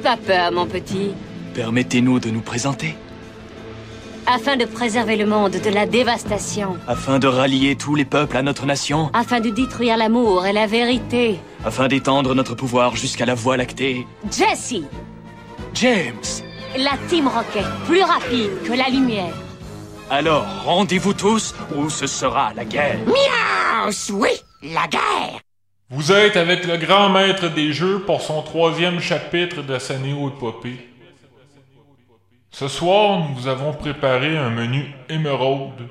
pas peur, mon petit. Permettez-nous de nous présenter. Afin de préserver le monde de la dévastation. Afin de rallier tous les peuples à notre nation. Afin de détruire l'amour et la vérité. Afin d'étendre notre pouvoir jusqu'à la Voie lactée. Jesse James La Team Rocket, plus rapide que la lumière. Alors, rendez-vous tous ou ce sera la guerre. Miaou, oui, la guerre. Vous êtes avec le grand maître des jeux pour son troisième chapitre de sa néo-épopée. Ce soir, nous vous avons préparé un menu émeraude.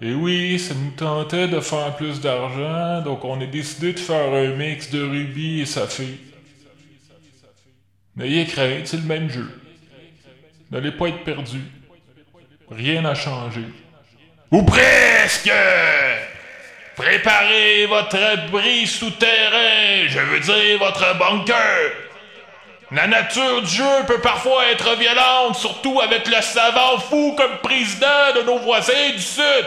Et oui, ça nous tentait de faire plus d'argent, donc on a décidé de faire un mix de rubis et saphir. N'ayez crainte, c'est le même jeu. N'allez pas être perdu. Rien n'a changé. Ou presque! Préparez votre abri souterrain, je veux dire votre bunker. La nature du jeu peut parfois être violente, surtout avec le savant fou comme président de nos voisins du Sud.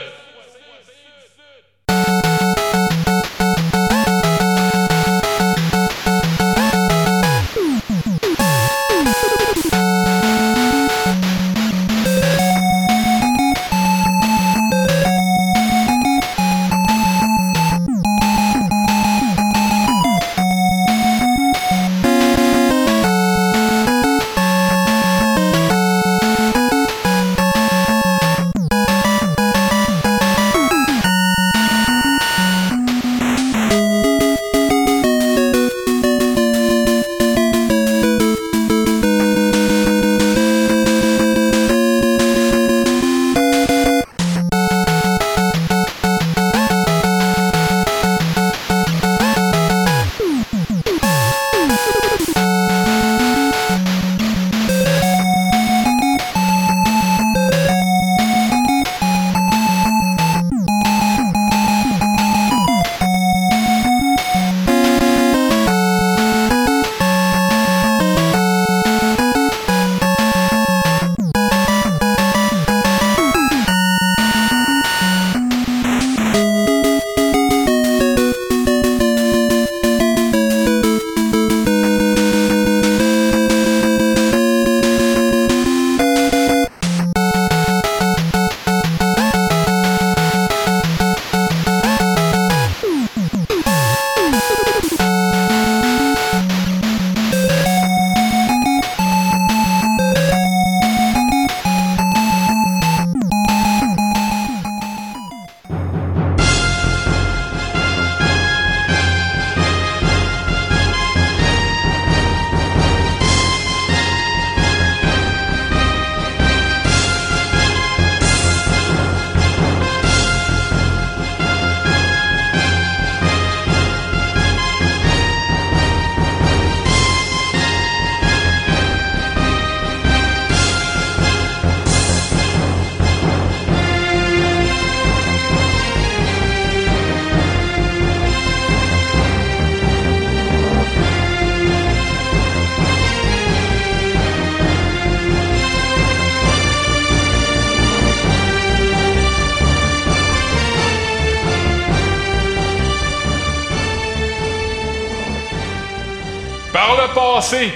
Passé,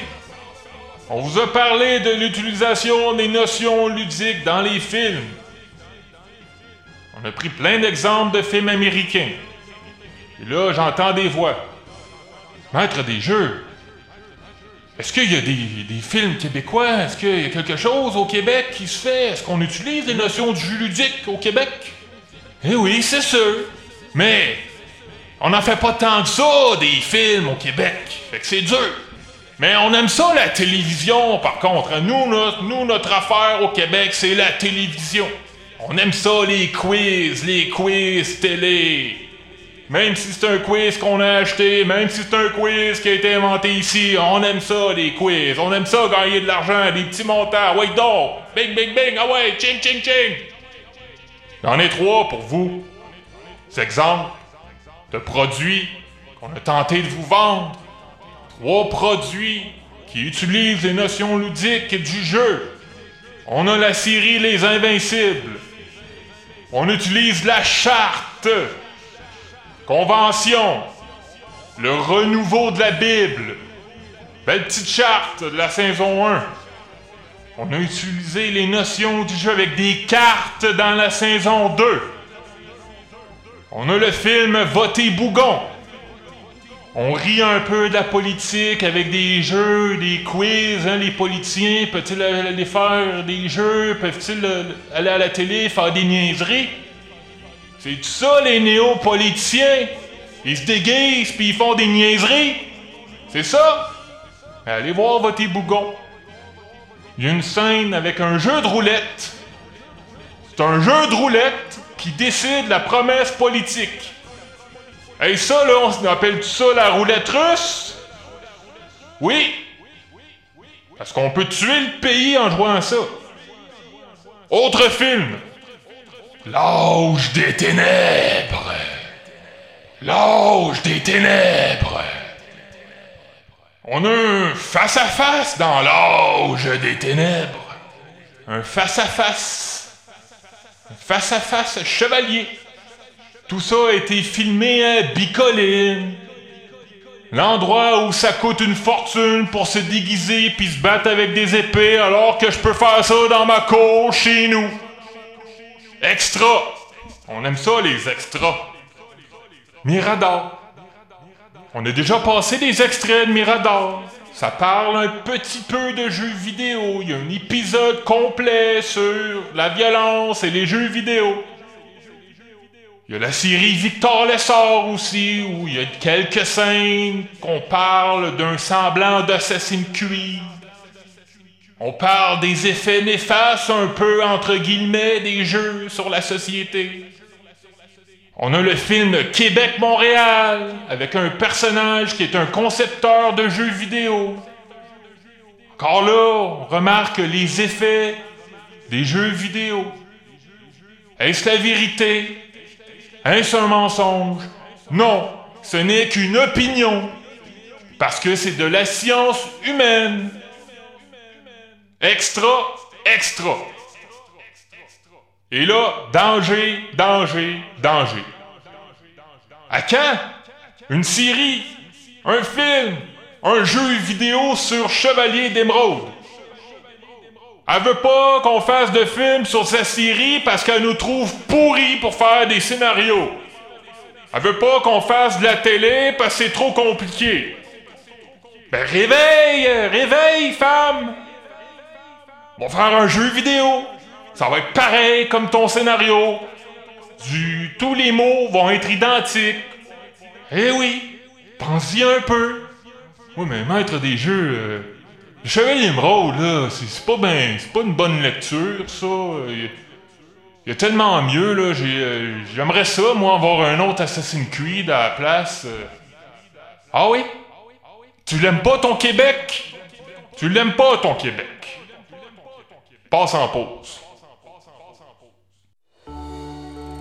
on vous a parlé de l'utilisation des notions ludiques dans les films. On a pris plein d'exemples de films américains. Et là, j'entends des voix. Maître des jeux. Est-ce qu'il y a des, des films québécois? Est-ce qu'il y a quelque chose au Québec qui se fait? Est-ce qu'on utilise les notions du jeu ludique au Québec? Eh oui, c'est sûr. Mais on n'en fait pas tant que ça, des films au Québec. Fait que c'est dur. Mais on aime ça, la télévision, par contre. Nous, notre, nous, notre affaire au Québec, c'est la télévision. On aime ça, les quiz, les quiz télé. Même si c'est un quiz qu'on a acheté, même si c'est un quiz qui a été inventé ici, on aime ça, les quiz. On aime ça, gagner de l'argent, des petits montants. Ouais, donc! Bing, bing, bing! Ah ouais, ching, ching, ching! J'en ai trois pour vous. C'est exemple de produits qu'on a tenté de vous vendre. Trois produits qui utilisent les notions ludiques du jeu. On a la série Les Invincibles. On utilise la charte. Convention. Le renouveau de la Bible. Belle petite charte de la saison 1. On a utilisé les notions du jeu avec des cartes dans la saison 2. On a le film Voter Bougon. On rit un peu de la politique avec des jeux, des quiz. Hein, les politiciens, peuvent-ils aller faire des jeux? Peuvent-ils euh, aller à la télé faire des niaiseries? C'est ça, les néo-politiciens? Ils se déguisent puis ils font des niaiseries? C'est ça? Allez voir Voter Bougon. Il y a une scène avec un jeu de roulette. C'est un jeu de roulette qui décide la promesse politique. Et ça, là, on appelle ça la roulette russe? Oui. Parce qu'on peut tuer le pays en jouant à ça. Autre film. L'âge des ténèbres. L'âge des ténèbres. On a un face-à-face dans l'âge des ténèbres. Un face-à-face. Un face-à-face chevalier. Tout ça a été filmé à Bicoline. L'endroit où ça coûte une fortune pour se déguiser puis se battre avec des épées alors que je peux faire ça dans ma cour chez nous. Extra. On aime ça les extras. Mirador. On a déjà passé des extraits de Mirador. Ça parle un petit peu de jeux vidéo. Il y a un épisode complet sur la violence et les jeux vidéo. Il y a la série Victor Lessard aussi, où il y a quelques scènes qu'on parle d'un semblant d'Assassin's Creed. On parle des effets néfastes un peu entre guillemets des jeux sur la société. On a le film Québec-Montréal avec un personnage qui est un concepteur de jeux vidéo. Encore là, on remarque les effets des jeux vidéo. Est-ce la vérité? Est-ce un mensonge? Non, ce n'est qu'une opinion. Parce que c'est de la science humaine. Extra, extra. Et là, danger, danger, danger. À quand? Une série, un film, un jeu vidéo sur Chevalier d'Émeraude. Elle veut pas qu'on fasse de film sur sa série parce qu'elle nous trouve pourris pour faire des scénarios. Elle veut pas qu'on fasse de la télé parce que c'est trop compliqué. Ben réveille, réveille, femme! On va faire un jeu vidéo. Ça va être pareil comme ton scénario. Du, tous les mots vont être identiques. Eh oui, pense-y un peu. Oui, mais maître des jeux, euh, le Chevalier Émeraude, là, c'est pas ben, c'est pas une bonne lecture, ça. Il y, a tellement mieux, là. Euh, j'aimerais ça, moi, avoir un autre Assassin's Creed à la place. euh. Ah oui? Tu l'aimes pas ton Québec? Tu l'aimes pas ton Québec? Passe en pause.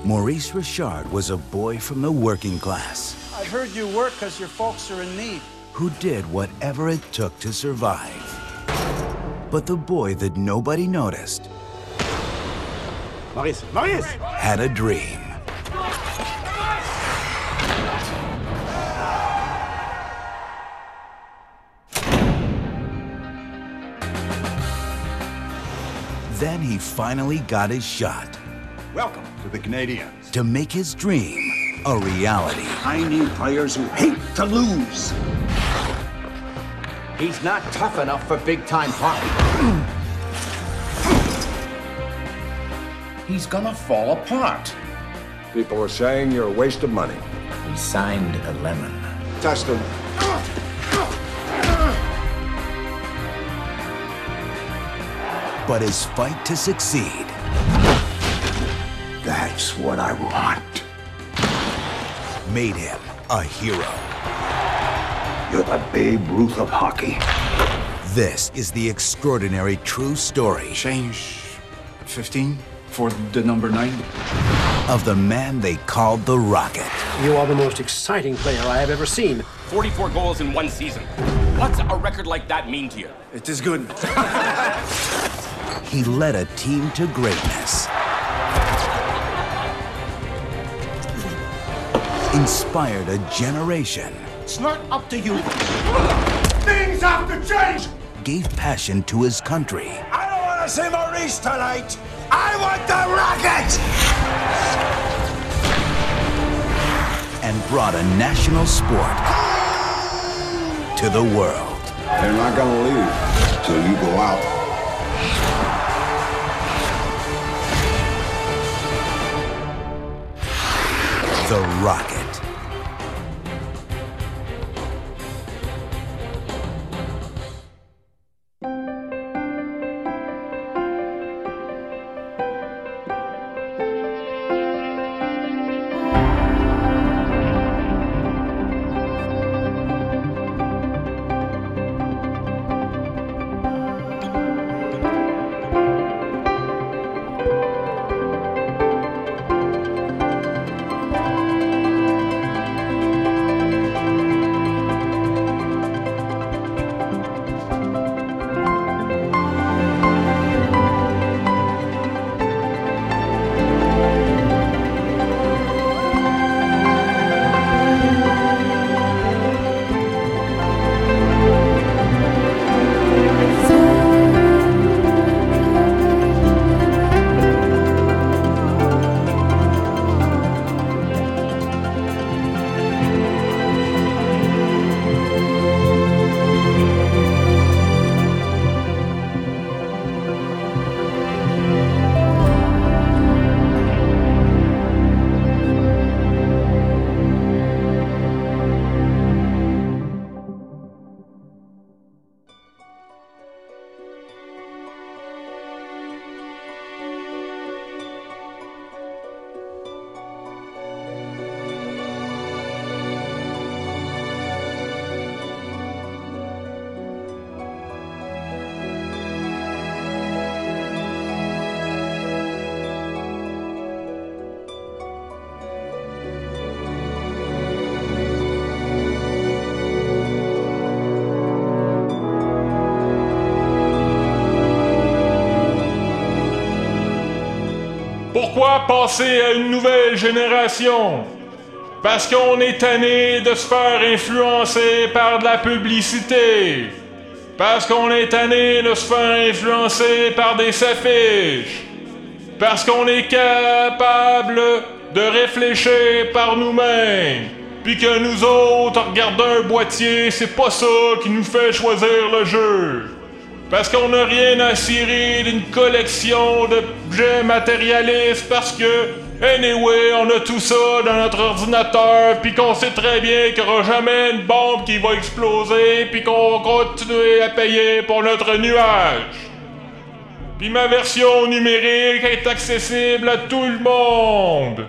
Maurice Richard was a boy from the working class I've heard you work because your folks are in need. Who did whatever it took to survive. But the boy that nobody noticed Maurice, Maurice! had a dream. Then he finally got his shot Welcome to the Canadians. to make his dream a reality. I need players who hate to lose. He's not tough enough for big time hockey. He's gonna fall apart. People are saying you're a waste of money. He signed a lemon. Test them. But his fight to succeed That's what I want. made him a hero. You're the Babe Ruth of hockey. This is the extraordinary true story Change 15 for the number 9. of the man they called the Rocket. You are the most exciting player I have ever seen. 44 goals in one season. What's a record like that mean to you? It is good. He led a team to greatness. Inspired a generation It's not up to you. Things have to change! gave passion to his country. I don't want to see Maurice tonight! I want the rocket! and brought a national sport to the world. They're not gonna leave till you go out. The Rocket. Passer à une nouvelle génération? Parce qu'on est tanné de se faire influencer par de la publicité. Parce qu'on est tanné de se faire influencer par des affiches. Parce qu'on est capable de réfléchir par nous-mêmes. Puis que nous autres, regarder un boîtier, c'est pas ça qui nous fait choisir le jeu. Parce qu'on n'a rien à cirer d'une collection d'objets matérialistes parce que, anyway, on a tout ça dans notre ordinateur, puis qu'on sait très bien qu'il n'y aura jamais une bombe qui va exploser, puis qu'on va continuer à payer pour notre nuage. Puis ma version numérique est accessible à tout le monde.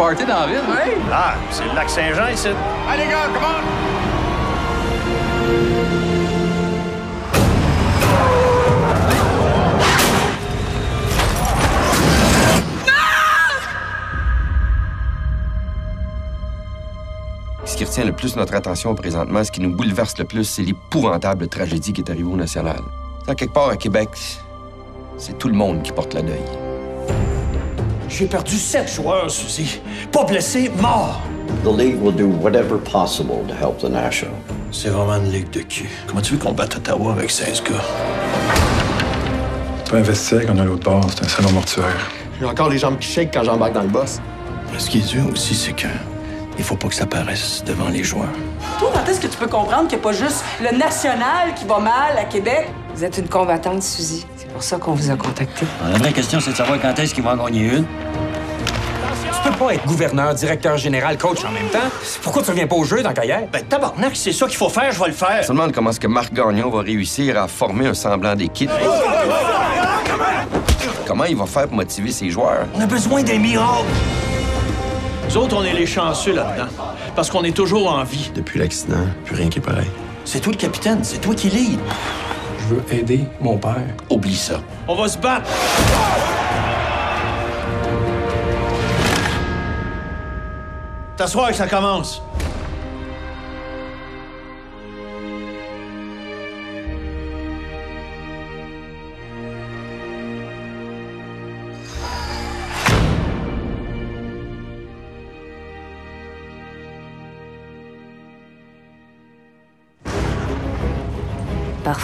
Party dans la ville? Oui! Ah, c'est le lac Saint-Jean ici. Allez, gars, come on! Ce qui retient le plus notre attention présentement, ce qui nous bouleverse le plus, c'est l'épouvantable tragédie qui est arrivée au National. Ça, quelque part à Québec, c'est tout le monde qui porte la deuil. J'ai perdu sept joueurs, Suzy. Pas blessé, mort. The League will do whatever possible to help the National. C'est vraiment une ligue de cul. Comment tu veux qu'on batte Ottawa avec 16 gars? Pas un vestiaire qu'on a l'autre bord, c'est un salon mortuaire. J'ai encore les jambes qui shake quand j'embarque dans le boss. Ce qui est dur aussi, c'est que Il faut pas que ça paraisse devant les joueurs. Toi, quand est-ce que tu peux comprendre qu'il n'y a pas juste le national qui va mal à Québec? Vous êtes une combattante, Suzy. C'est pour ça qu'on vous a contacté. La vraie question, c'est de savoir quand est-ce qu'ils vont en gagner une. Tu peux pas être gouverneur, directeur général, coach en même temps. Pourquoi tu reviens pas au jeu dans carrière? Ben, tabarnak, c'est ça qu'il faut faire, je vais le faire. Je me demande comment est-ce que Marc Gagnon va réussir à former un semblant d'équipe. Comment il va faire pour motiver ses joueurs? On a besoin d'un miracle. Nous autres, on est les chanceux là-dedans. Parce qu'on est toujours en vie. Depuis l'accident, plus rien qui est pareil. C'est toi le capitaine, c'est toi qui lead. Je veux aider mon père. Oublie ça. On va se battre. T'asseoir que ça commence.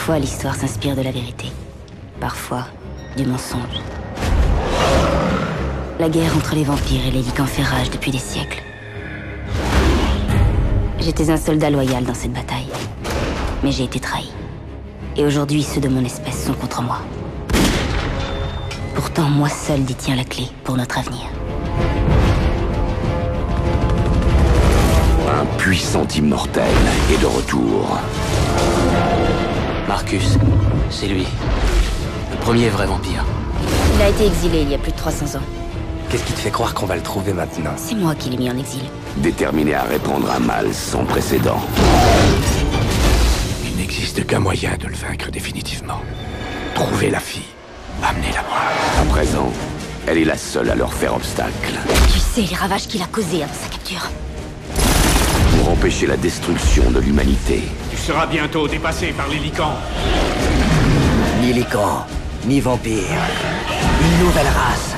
Parfois, l'histoire s'inspire de la vérité. Parfois, du mensonge. La guerre entre les vampires et les lycans fait rage depuis des siècles. J'étais un soldat loyal dans cette bataille. Mais j'ai été trahi. Et aujourd'hui, ceux de mon espèce sont contre moi. Pourtant, moi seul détiens la clé pour notre avenir. Un puissant immortel est de retour. Marcus, c'est lui. Le premier vrai vampire. Il a été exilé il y a plus de 300 ans. Qu'est-ce qui te fait croire qu'on va le trouver maintenant C'est moi qui l'ai mis en exil. Déterminé à répondre à un mal sans précédent. Il n'existe qu'un moyen de le vaincre définitivement. Trouver la fille. Amenez-la moi. À présent, elle est la seule à leur faire obstacle. Tu sais les ravages qu'il a causés avant sa capture. Pour empêcher la destruction de l'humanité. Tu seras bientôt dépassé par les licans. Ni licans, ni vampires. Une nouvelle race.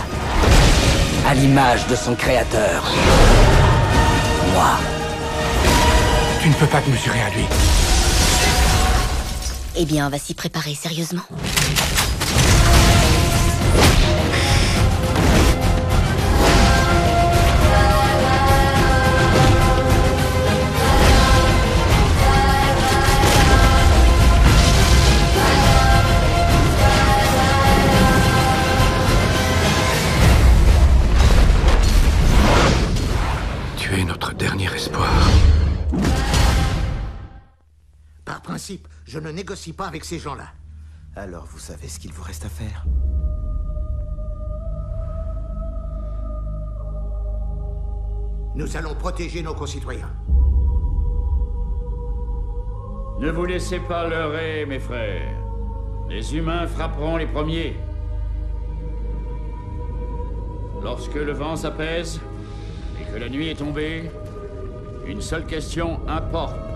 À l'image de son créateur. Moi. Tu ne peux pas te mesurer à lui. Eh bien, on va s'y préparer sérieusement. Je ne négocie pas avec ces gens-là. Alors vous savez ce qu'il vous reste à faire Nous allons protéger nos concitoyens. Ne vous laissez pas leurrer, mes frères. Les humains frapperont les premiers. Lorsque le vent s'apaise et que la nuit est tombée, une seule question importe.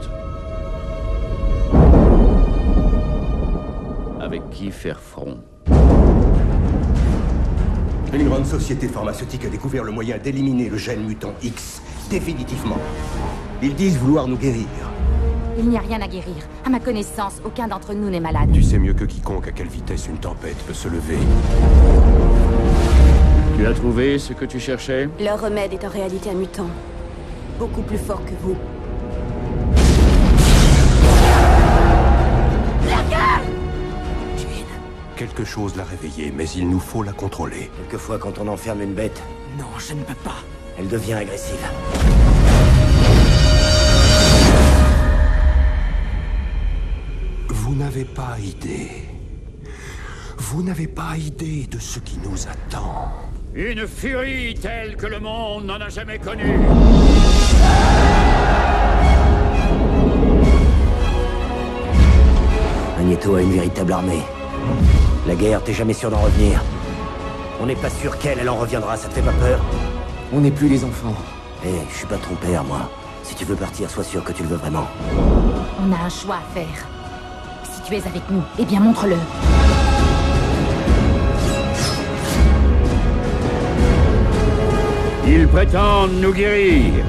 Qui faire front Une grande société pharmaceutique a découvert le moyen d'éliminer le gène mutant X, définitivement. Ils disent vouloir nous guérir. Il n'y a rien à guérir. À ma connaissance, aucun d'entre nous n'est malade. Tu sais mieux que quiconque à quelle vitesse une tempête peut se lever. Tu as trouvé ce que tu cherchais? Leur remède est en réalité un mutant. Beaucoup plus fort que vous. Quelque chose l'a réveillée, mais il nous faut la contrôler. Quelquefois, quand on enferme une bête, Non, je ne peux pas. elle devient agressive. Vous n'avez pas idée. Vous n'avez pas idée de ce qui nous attend. Une furie telle que le monde n'en a jamais connue. Magneto a une véritable armée. La guerre, t'es jamais sûr d'en revenir. On n'est pas sûr qu'elle, elle en reviendra, ça te fait pas peur? On n'est plus les enfants. Eh, je suis pas ton père, moi. Si tu veux partir, sois sûr que tu le veux vraiment. On a un choix à faire. Si tu es avec nous, eh bien montre-le. Ils prétendent nous guérir.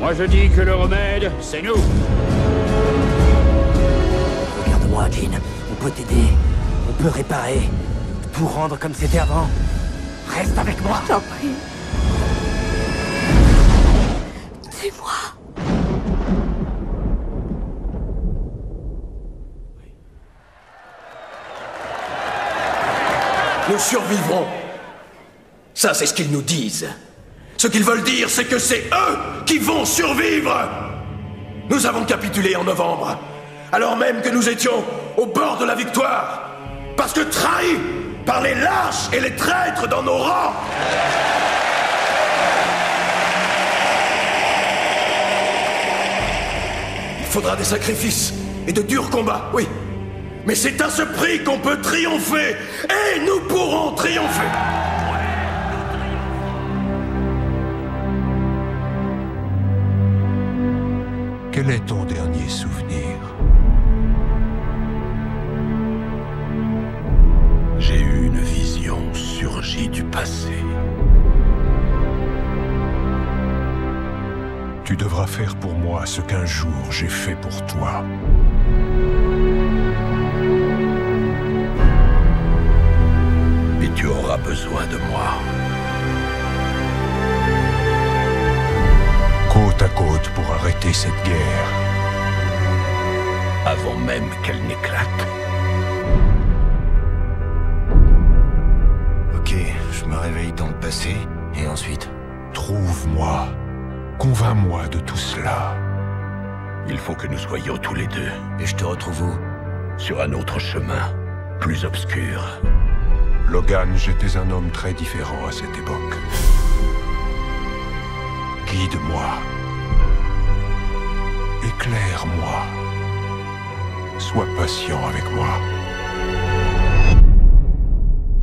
Moi je dis que le remède, c'est nous. Regarde-moi, Jean. On peut t'aider. On peut réparer. Tout rendre comme c'était avant. Reste avec moi. T'en prie. Sauvez-moi. Nous survivrons. Ça, c'est ce qu'ils nous disent. Ce qu'ils veulent dire, c'est que c'est eux qui vont survivre. Nous avons capitulé en novembre, alors même que nous étions au bord de la victoire. Parce que trahis par les lâches et les traîtres dans nos rangs. Il faudra des sacrifices et de durs combats, oui. Mais c'est à ce prix qu'on peut triompher. Et nous pourrons triompher. Quel est ton dernier souvenir? Du passé. Tu devras faire pour moi ce qu'un jour j'ai fait pour toi. Mais tu auras besoin de moi. Côte à côte pour arrêter cette guerre. Avant même qu'elle n'éclate. Réveille dans le passé, et ensuite Trouve-moi. Convainc-moi de tout cela. Il faut que nous soyons tous les deux. Et je te retrouve où? Sur un autre chemin, plus obscur. Logan, j'étais un homme très différent à cette époque. Guide-moi. Éclaire-moi. Sois patient avec moi.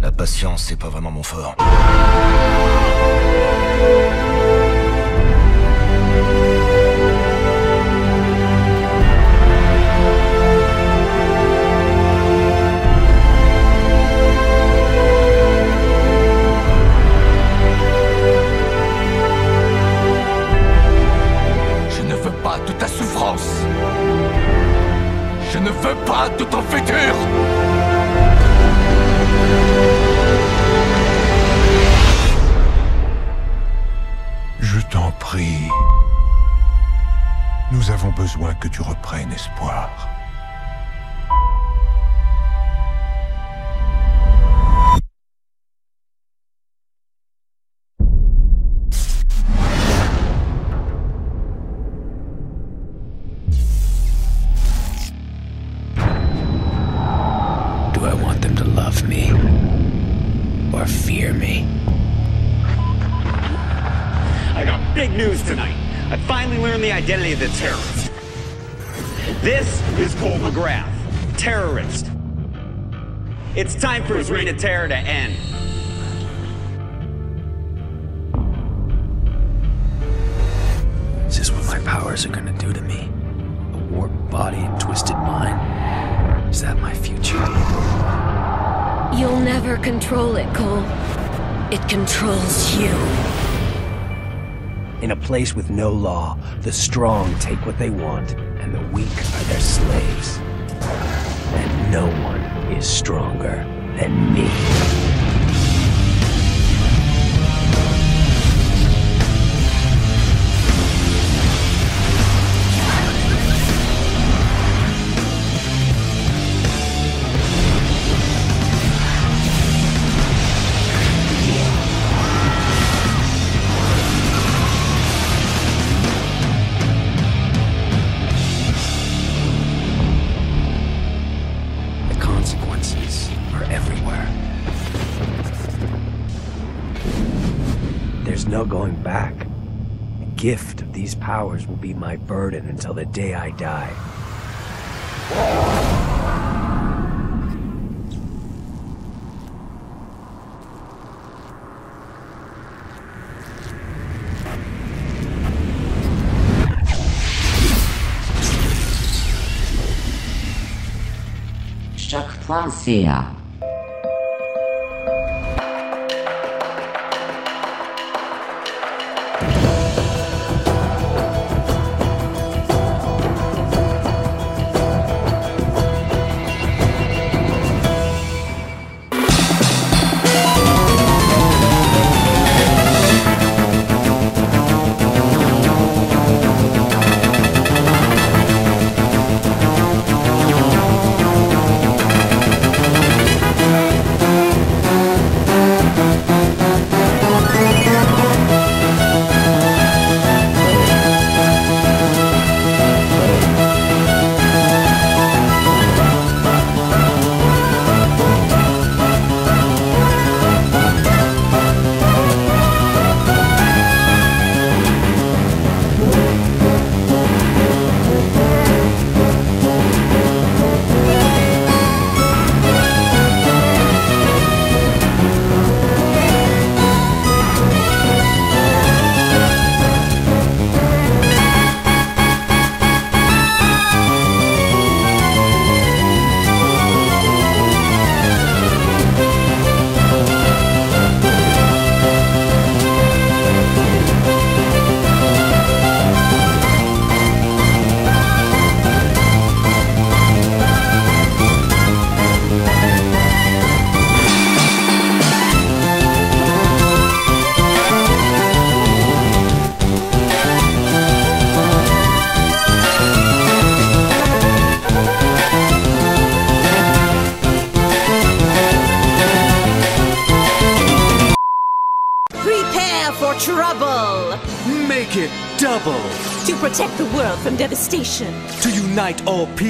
La patience, c'est pas vraiment mon fort. Je ne veux pas de ta souffrance. Je ne veux pas de ton futur. Nous avons besoin que tu reprennes espoir. In a place with no law, the strong take what they want, and the weak are their slaves. And no one is stronger than me. Gift of these powers will be my burden until the day I die. Make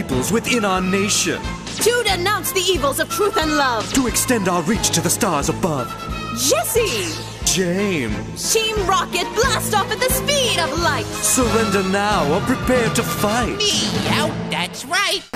peoples within our nation. To denounce the evils of truth and love. To extend our reach to the stars above. Jesse! James. Team Rocket blast off at the speed of light. Surrender now or prepare to fight. Me out, that's right.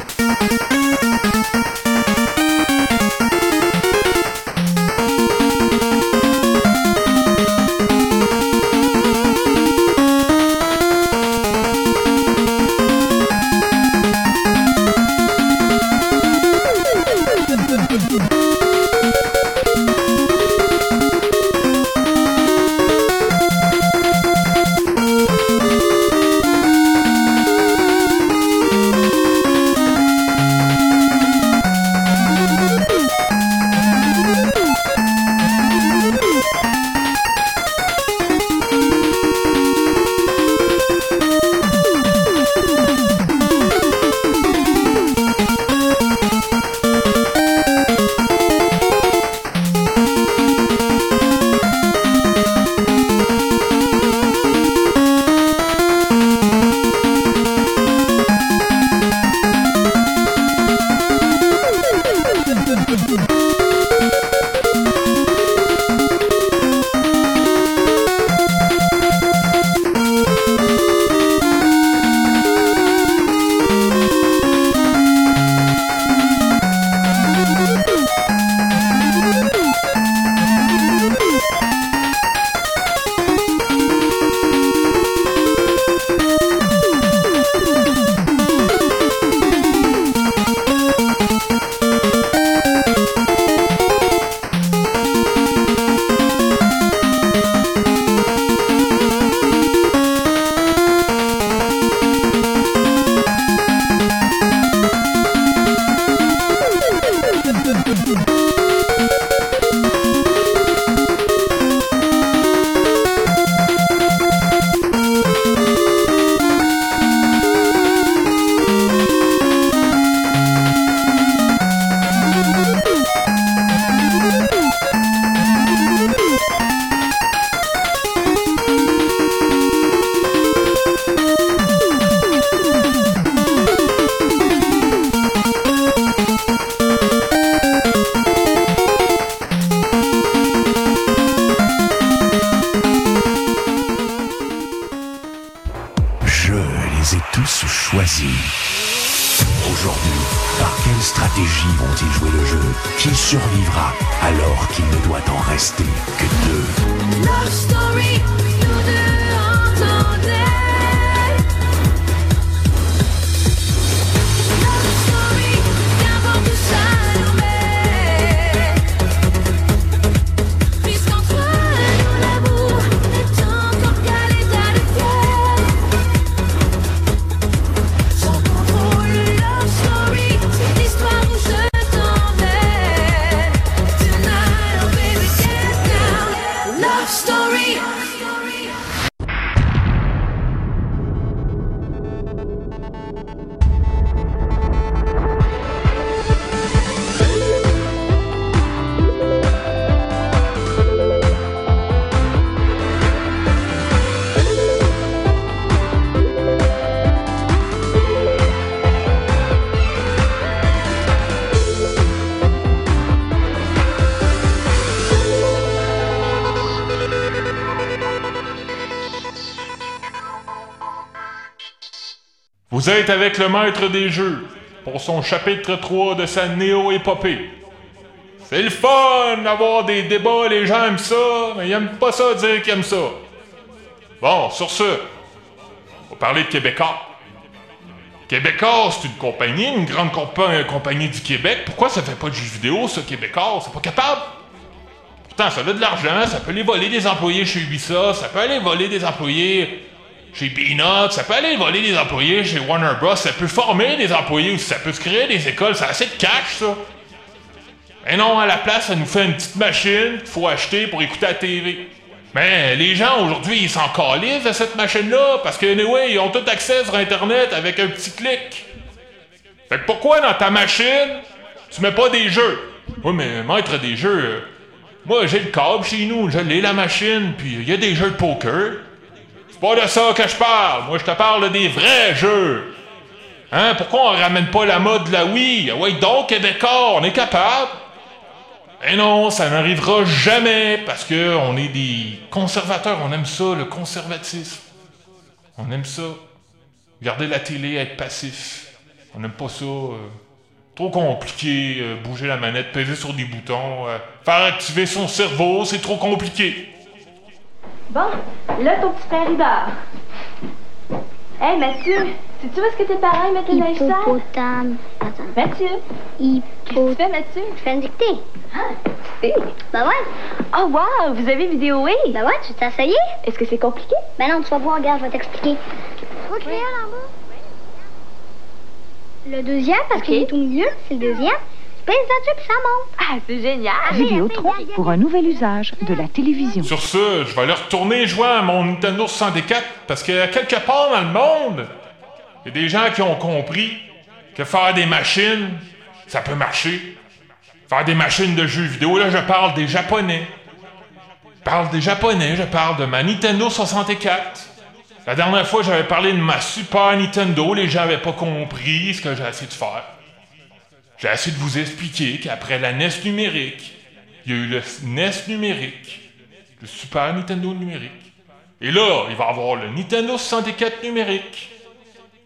Vous êtes avec le maître des jeux pour son chapitre 3 de sa néo-épopée. C'est le fun d'avoir des débats, les gens aiment ça, mais ils aiment pas ça dire qu'ils aiment ça. Bon, sur ce, on va parler de Québécois. Québécois, c'est une compagnie, une grande compa- compagnie du Québec. Pourquoi ça fait pas de jeux vidéo, ça, Québécois? C'est pas capable? Pourtant, ça a de l'argent, ça peut aller voler des employés chez Ubisoft, ça peut aller voler des employés chez Peanuts, ça peut aller voler des employés chez Warner Bros, ça peut former des employés aussi, ça peut se créer des écoles, a assez de cash, ça. Mais non, à la place, ça nous fait une petite machine qu'il faut acheter pour écouter la TV. Mais les gens aujourd'hui, ils s'en calissent de cette machine-là, parce que, anyway, ils ont tout accès sur Internet avec un petit clic. Fait que pourquoi dans ta machine, tu mets pas des jeux? Oui, mais maître des jeux, euh, moi j'ai le câble chez nous, je l'ai la machine, puis il y a des jeux de poker. C'est pas de ça que je parle. Moi, je te parle des vrais jeux. Hein? Pourquoi on ramène pas la mode de la Wii? Ouais, donc, Québécois, on est capable. Eh non, ça n'arrivera jamais parce que on est des conservateurs. On aime ça, le conservatisme. On aime ça. Regarder la télé, être passif. On n'aime pas ça. euh, trop compliqué. euh, bouger la manette, peser sur des boutons, euh, faire activer son cerveau, c'est trop compliqué. Bon, là, ton petit père, il dort. Hey, Mathieu, sais-tu où est-ce que tes parents mettent le sale? Hippopotame. Attends. Mathieu, qu'est-ce que tu fais, Mathieu? Je fais une dictée. Ah, dictée? Ben ouais. Oh, wow, vous avez vidéoé? Ben ouais, tu t'es essayé? Est-ce que c'est compliqué? Ben non, tu vas voir, regarde, je vais t'expliquer. Tu vois le crayon en bas? Le deuxième, parce qu'il est au milieu, c'est le deuxième. Puis ça monte. Ah, c'est génial! Vidéo 3 pour un nouvel usage de la télévision. Sur ce, je vais aller retourner jouer à mon Nintendo 64 parce que quelque part dans le monde, il y a des gens qui ont compris que faire des machines, ça peut marcher. Faire des machines de jeux vidéo, là, je parle des Japonais. Je parle des Japonais, je parle de ma Nintendo 64. La dernière fois, j'avais parlé de ma Super Nintendo, les gens n'avaient pas compris ce que j'ai essayé de faire. J'ai essayé de vous expliquer qu'après la NES numérique, il y a eu le NES numérique, le Super Nintendo numérique. Et là, il va y avoir le Nintendo 64 numérique.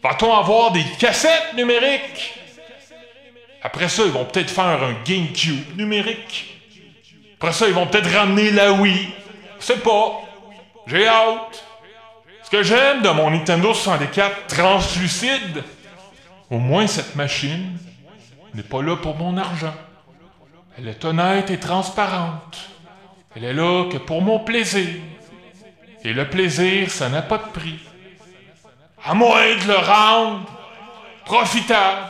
Va-t-on avoir des cassettes numériques? Après ça, ils vont peut-être faire un GameCube numérique. Après ça, ils vont peut-être ramener la Wii. Je sais pas. J'ai hâte. Ce que j'aime de mon Nintendo 64 translucide, au moins cette machine n'est pas là pour mon argent. Elle est honnête et transparente. Elle est là que pour mon plaisir. Et le plaisir, ça n'a pas de prix. À moins de le rendre profitable.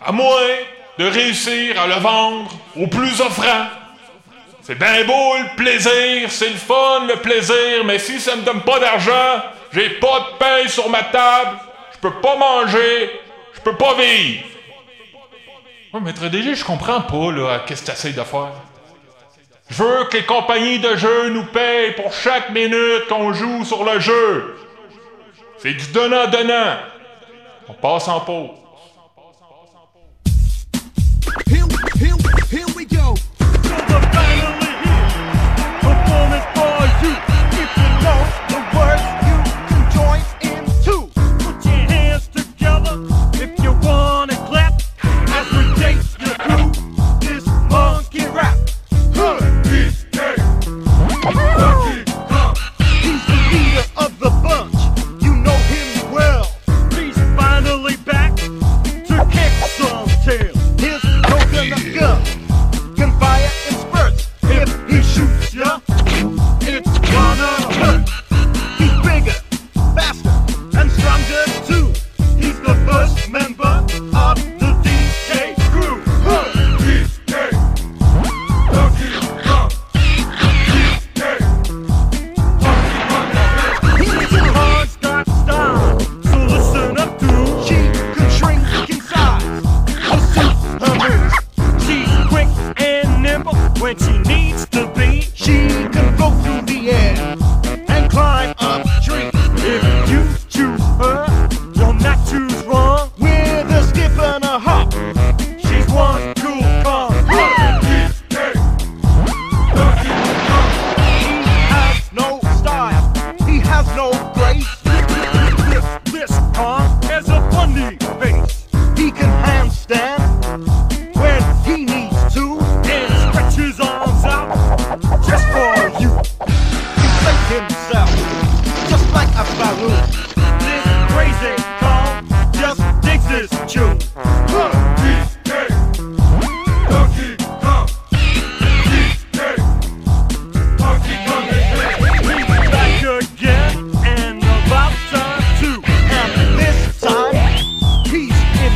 À moins de réussir à le vendre au plus offrant. C'est bien beau le plaisir, c'est le fun le plaisir, mais si ça me donne pas d'argent, j'ai pas de pain sur ma table, je peux pas manger, je peux pas vivre. Ouais, maître DG, je comprends pas, là, qu'est-ce que t'essayes de faire. Je veux que les compagnies de jeux nous payent pour chaque minute qu'on joue sur le jeu. C'est du donnant-donnant. On passe en pause.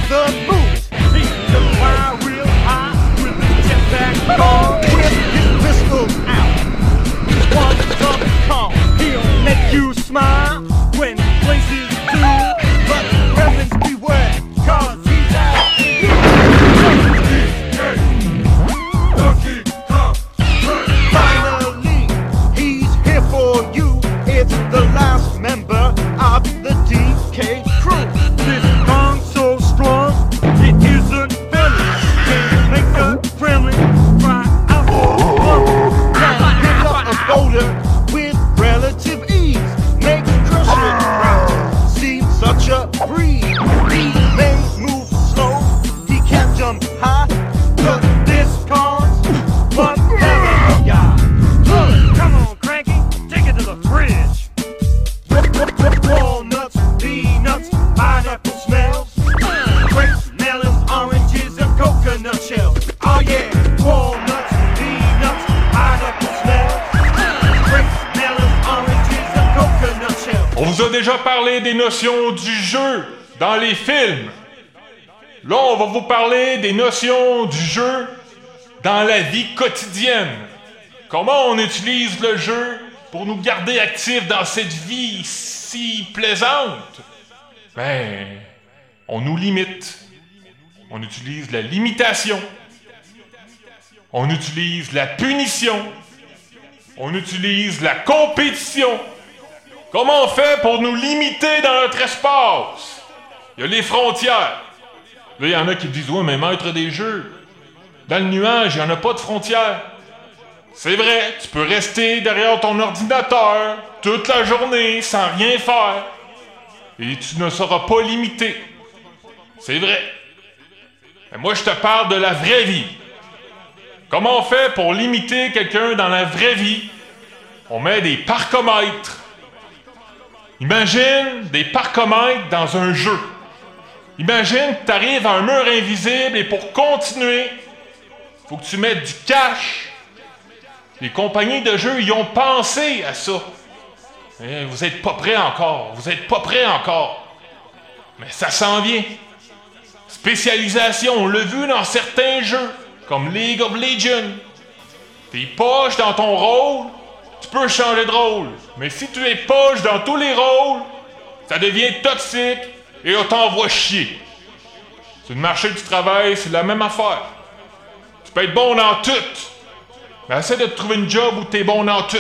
the. Des notions du jeu dans la vie quotidienne. Comment on utilise le jeu pour nous garder actifs dans cette vie si plaisante? Ben, on nous limite. On utilise la limitation. On utilise la punition. On utilise la compétition. Comment on fait pour nous limiter dans notre espace? Il y a les frontières. Il y en a qui disent Ouais, mais maître des jeux, dans le nuage, il n'y en a pas de frontières. C'est vrai, tu peux rester derrière ton ordinateur toute la journée sans rien faire. Et tu ne seras pas limité. C'est vrai. Mais moi, je te parle de la vraie vie. Comment on fait pour limiter quelqu'un dans la vraie vie? On met des parcomètres. Imagine des parcomètres dans un jeu. Imagine que tu arrives à un mur invisible et pour continuer, faut que tu mettes du cash. Les compagnies de jeux y ont pensé à ça. Eh, vous êtes pas prêts encore. Vous êtes pas prêts encore. Mais ça s'en vient. Spécialisation, on l'a vu dans certains jeux, comme League of Legends. T'es poche dans ton rôle, tu peux changer de rôle. Mais si tu es poche dans tous les rôles, ça devient toxique et on t'envoie chier. Sur le marché du travail, c'est la même affaire. Tu peux être bon dans tout, mais essaie de te trouver une job où t'es bon dans tout.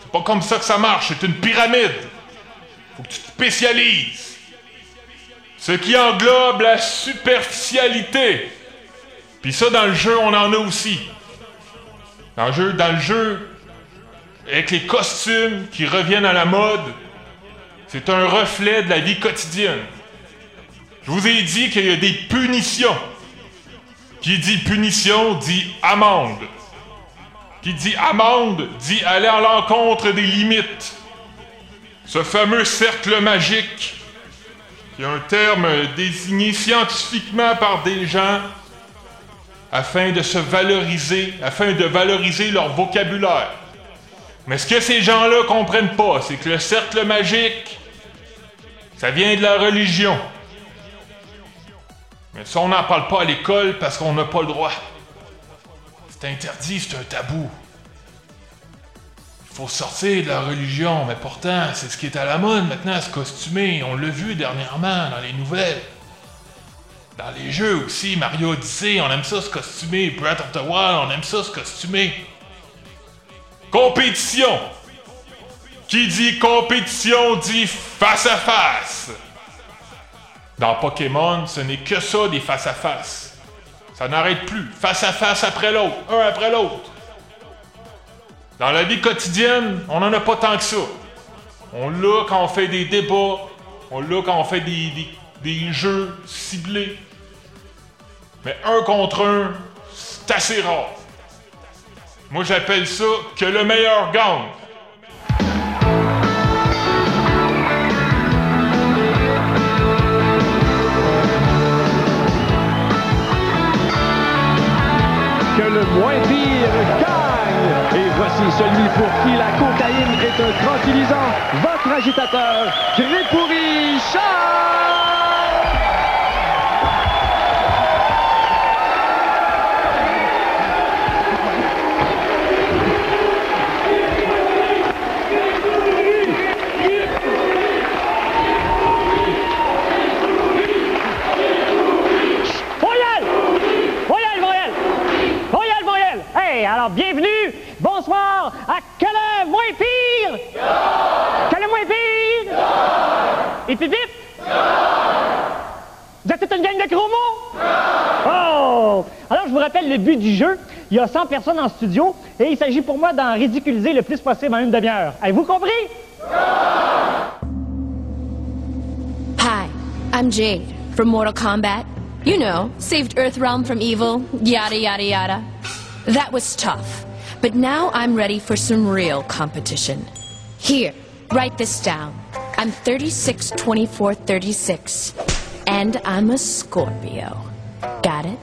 C'est pas comme ça que ça marche, c'est une pyramide. Faut que tu te spécialises. Ce qui englobe la superficialité. Puis ça, dans le jeu, on en a aussi. Dans le jeu, dans le jeu avec les costumes qui reviennent à la mode, c'est un reflet de la vie quotidienne. Je vous ai dit qu'il y a des punitions. Qui dit punition dit amende. Qui dit amende dit aller à l'encontre des limites. Ce fameux cercle magique, qui est un terme désigné scientifiquement par des gens afin de se valoriser, afin de valoriser leur vocabulaire. Mais ce que ces gens-là comprennent pas, c'est que le cercle magique, ça vient de la religion. Mais ça, on n'en parle pas à l'école parce qu'on n'a pas le droit. C'est interdit, c'est un tabou. Il faut sortir de la religion, mais pourtant, c'est ce qui est à la mode maintenant, se costumer. On l'a vu dernièrement dans les nouvelles. Dans les jeux aussi, Mario Odyssey, on aime ça se costumer. Breath of the Wild, on aime ça se costumer. Compétition. Qui dit compétition dit face à face. Dans Pokémon, ce n'est que ça des face à face. Ça n'arrête plus. Face à face après l'autre, un après l'autre. Dans la vie quotidienne, on n'en a pas tant que ça. On l'a quand on fait des débats, on l'a quand on fait des, des, des jeux ciblés. Mais un contre un, c'est assez rare. Moi, j'appelle ça que le meilleur gagne. Moins pire. Et voici celui pour qui la cocaïne est un tranquillisant, votre agitateur, Grégory Charles! Bienvenue! Bonsoir à Que le moins pire! Que moins pire! Et puis vite! Vous êtes toute une gang de gros mots? Oh! Alors, je vous rappelle le but du jeu. Il y a 100 personnes en studio et il s'agit pour moi d'en ridiculiser le plus possible en une demi-heure. Avez-vous compris? Hi, I'm Jade from Mortal Kombat. You know, saved Earthrealm from evil, yada yada yada. That was tough. But now I'm ready for some real competition. Here, write this down. I'm 36, 24, 36. And I'm a Scorpio. Got it?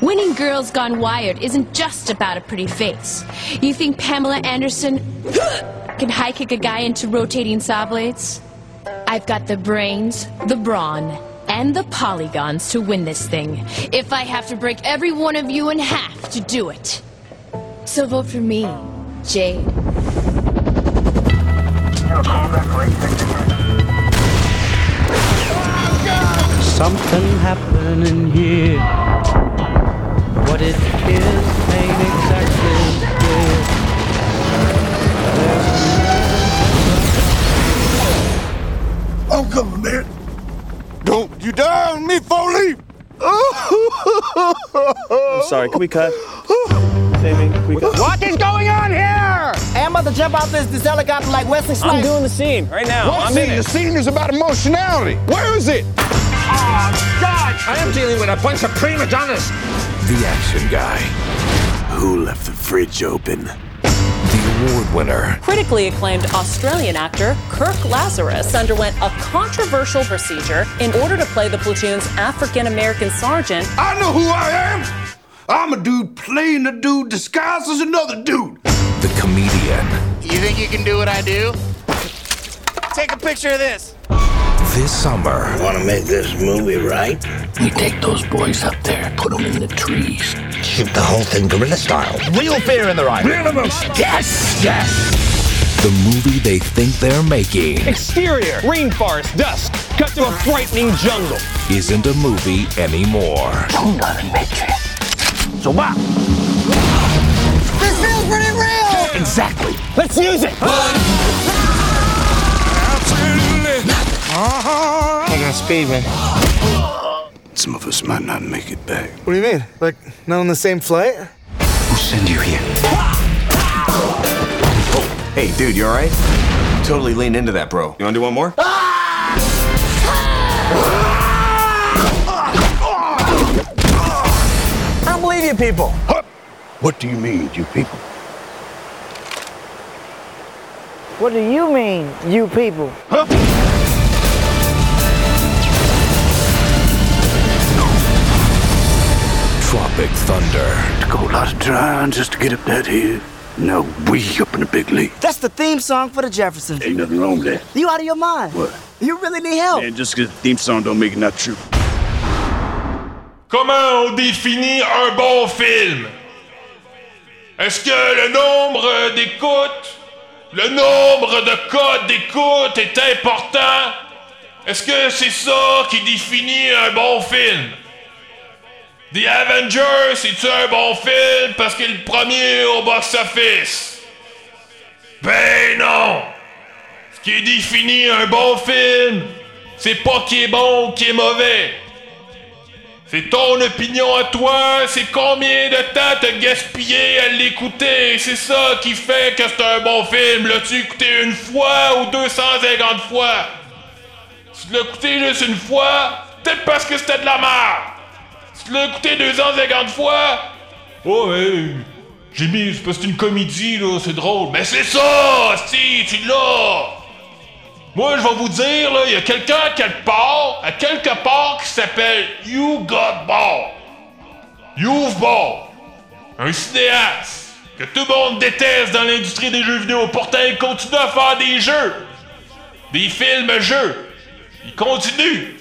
Winning Girls Gone Wired isn't just about a pretty face. You think Pamela Anderson can high kick a guy into rotating saw blades? I've got the brains, the brawn, and the polygons to win this thing. If I have to break every one of you in half to do it. So vote for me, Jade. Something happening here. What it is ain't exactly clear. Oh, I'm coming, man. Don't you dare on me, Foley! I'm sorry, can we cut? Jamie, can we cut? What is going on here? Hey, I'm about to jump off this, this helicopter like Wesley Snipes. I'm doing the scene right now. What I'm scene? in The scene is about emotionality. Where is it? Oh, God! I am dealing with a bunch of prima donnas. The action guy. Who left the fridge open? The award winner. Critically acclaimed Australian actor Kirk Lazarus underwent a controversial procedure in order to play the platoon's African American sergeant. I know who I am. I'm a dude playing a dude disguised as another dude. The comedian. You think you can do what I do? Take a picture of this. This summer. Want to make this movie right? We take those boys up there, put them in the trees, shoot the whole thing guerrilla style. Real fear in the right. Real emotions. Yes, yes. The movie they think they're making Exterior, rainforest, dusk, cut to a frightening jungle. isn't a movie anymore. So what? This feels pretty real. Exactly. Let's use it. Taking a speed, man. Some of us might not make it back. What do you mean? Like, not on the same flight? Who send you here? Hey, dude, you alright? Totally leaned into that, bro. You wanna do one more? I don't believe you people. What do you mean, you people? What do you mean, you people? Tropic Thunder. Go a lot of trying just to get up that hill. Now we up in the big league. That's the theme song for the Jeffersons. Ain't nothing wrong with that. You out of your mind? What? You really need help. Man, just because the theme song don't make it not true. Comment on définit un bon film? Est-ce que le nombre d'écoutes, le nombre de codes d'écoute est important? Est-ce que c'est ça qui définit un bon film? The Avengers, c'est-tu un bon film? Parce qu'il est le premier au box-office? Ben non! Ce qui définit un bon film, c'est pas qui est bon ou qui est mauvais. C'est ton opinion à toi, c'est combien de temps t'as gaspillé à l'écouter. C'est ça qui fait que c'est un bon film. L'as-tu écouté une fois ou 250 fois? Si tu l'as écouté juste une fois, peut-être parce que c'était de la merde. L'as écouté 250 fois, oh ouais, j'ai mis, c'est parce que c'est une comédie là, c'est drôle. Mais c'est ça, si, tu l'as. Moi, je vais vous dire, là, il y a quelqu'un quelque part, à quelque part, qui s'appelle You Got. You've Ball. Un cinéaste que tout le monde déteste dans l'industrie des jeux vidéo. Pourtant, il continue à faire des jeux. Des films-jeux. Il continue.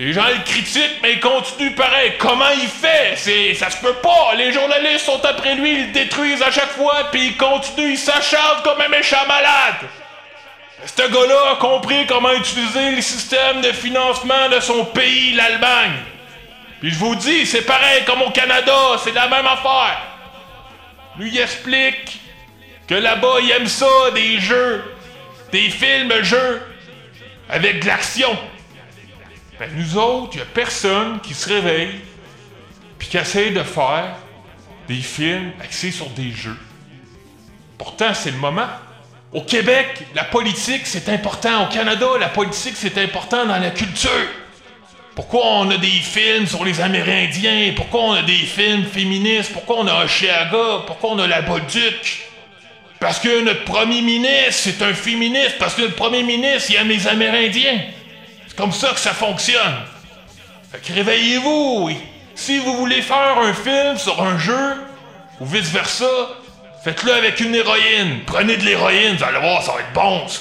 Les gens le critiquent, mais il continue pareil. Comment il fait? C'est, ça se peut pas. Les journalistes sont après lui, ils le détruisent à chaque fois, puis il continue, il s'acharne comme un méchant malade. Ce gars-là a compris comment utiliser les systèmes de financement de son pays, l'Allemagne. Puis je vous dis, c'est pareil comme au Canada, c'est la même affaire. Lui, il explique que là-bas, il aime ça, des jeux, des films-jeux, avec de l'action. Ben, nous autres, il y a personne qui se réveille puis qui essaie de faire des films axés sur des jeux. Pourtant, c'est le moment. Au Québec, la politique, c'est important. Au Canada, la politique, c'est important dans la culture. Pourquoi on a des films sur les Amérindiens? Pourquoi on a des films féministes? Pourquoi on a Oshéaga? Pourquoi on a la Bolduc? Parce que notre premier ministre, c'est un féministe. Parce que le premier ministre, il aime les Amérindiens. Comme ça que ça fonctionne. Fait que réveillez-vous. Si vous voulez faire un film sur un jeu, ou vice-versa, Faites-le avec une héroïne. Prenez de l'héroïne, vous allez voir, ça va être bon, ça.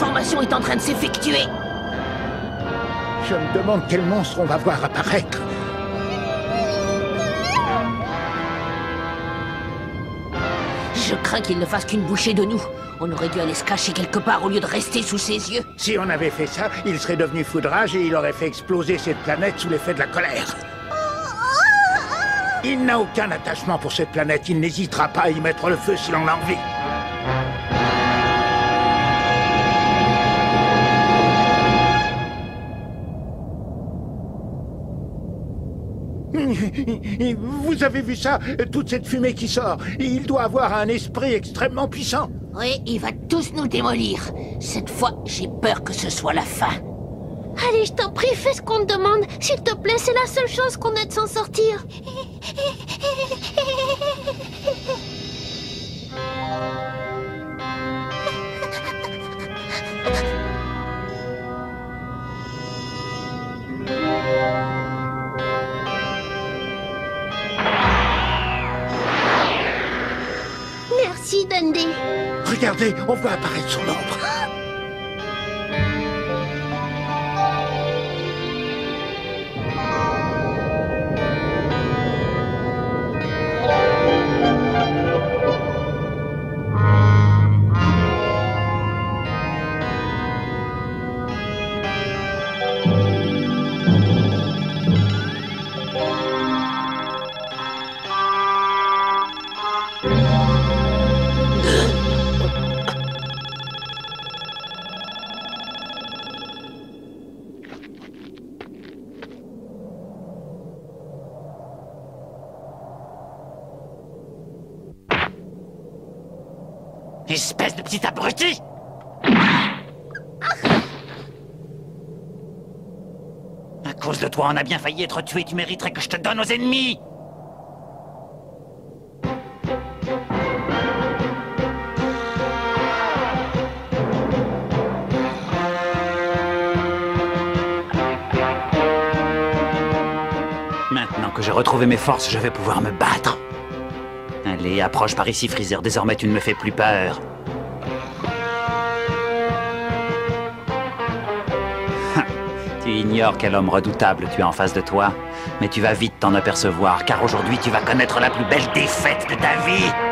Transformation est en train de s'effectuer. Je me demande quel monstre on va voir apparaître. Je crains qu'il ne fasse qu'une bouchée de nous. On aurait dû aller se cacher quelque part au lieu de rester sous ses yeux. Si on avait fait ça, il serait devenu foudrage et il aurait fait exploser cette planète sous l'effet de la colère. Il n'a aucun attachement pour cette planète. Il n'hésitera pas à y mettre le feu si l'on a envie. Vous avez vu ça Toute cette fumée qui sort. Il doit avoir un esprit extrêmement puissant. Oui, il va tous nous démolir. Cette fois, j'ai peur que ce soit la fin. Allez, je t'en prie, fais ce qu'on te demande. S'il te plaît, c'est la seule chose qu'on a de s'en sortir. Regardez, on voit apparaître son ombre. Espèce de petit abruti À cause de toi, on a bien failli être tué. Tu mériterais que je te donne aux ennemis Maintenant que j'ai retrouvé mes forces, je vais pouvoir me battre. Allez, approche par ici, Freezer. Désormais, tu ne me fais plus peur. tu ignores quel homme redoutable tu as en face de toi, mais tu vas vite t'en apercevoir, car aujourd'hui, tu vas connaître la plus belle défaite de ta vie.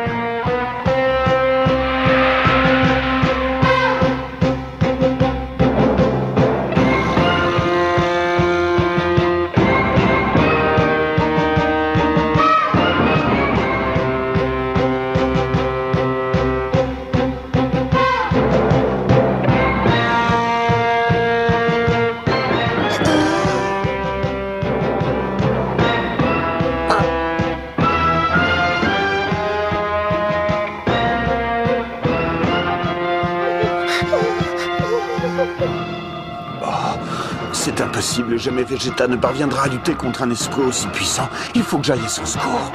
Jamais Vegeta ne parviendra à lutter contre un escroc aussi puissant. Il faut que j'aille à son secours.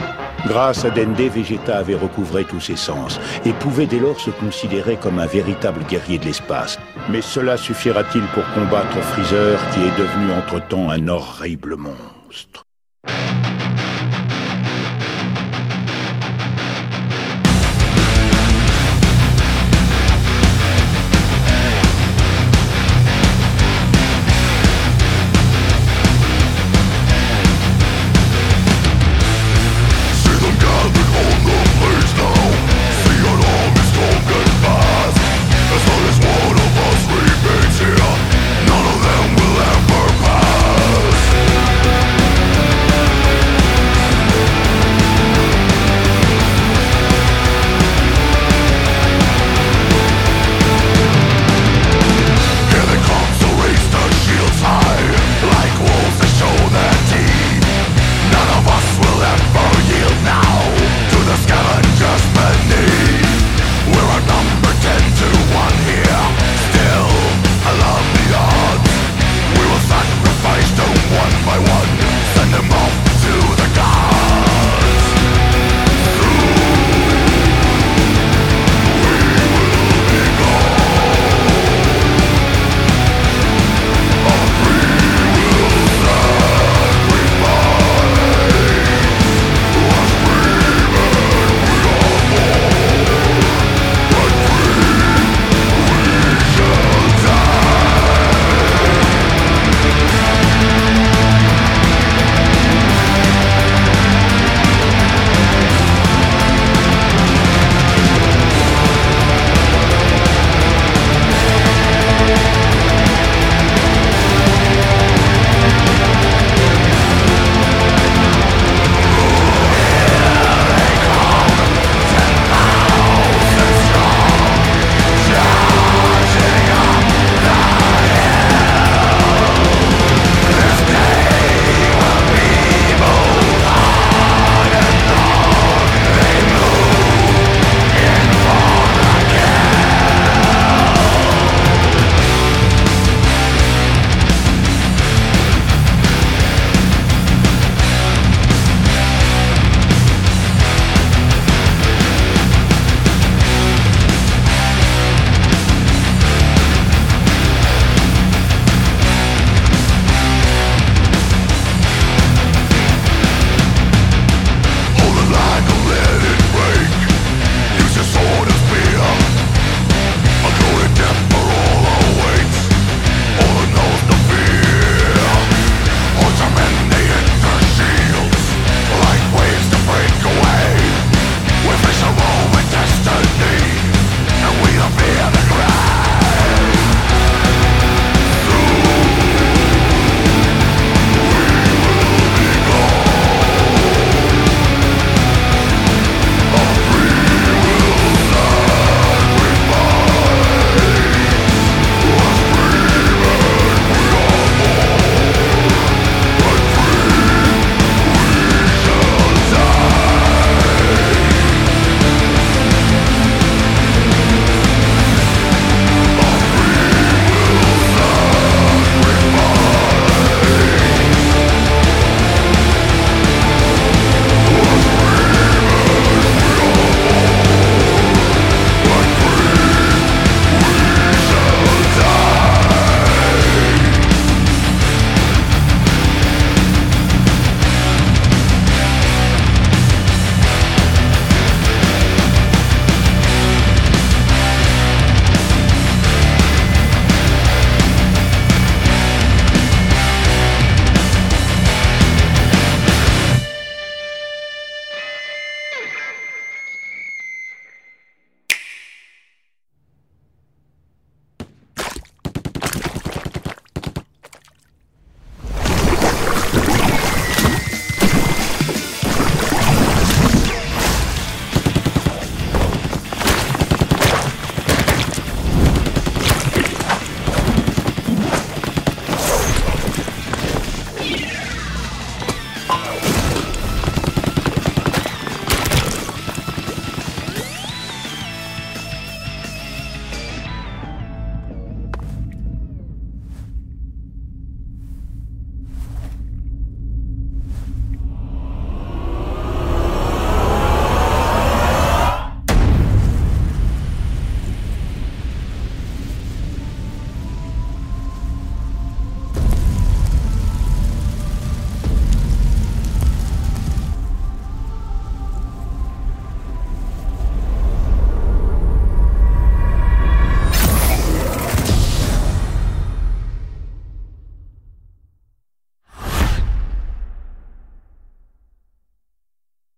Grâce à Dende, Vegeta avait recouvré tous ses sens et pouvait dès lors se considérer comme un véritable guerrier de l'espace. Mais cela suffira-t-il pour combattre Freezer qui est devenu entre-temps un horrible monstre?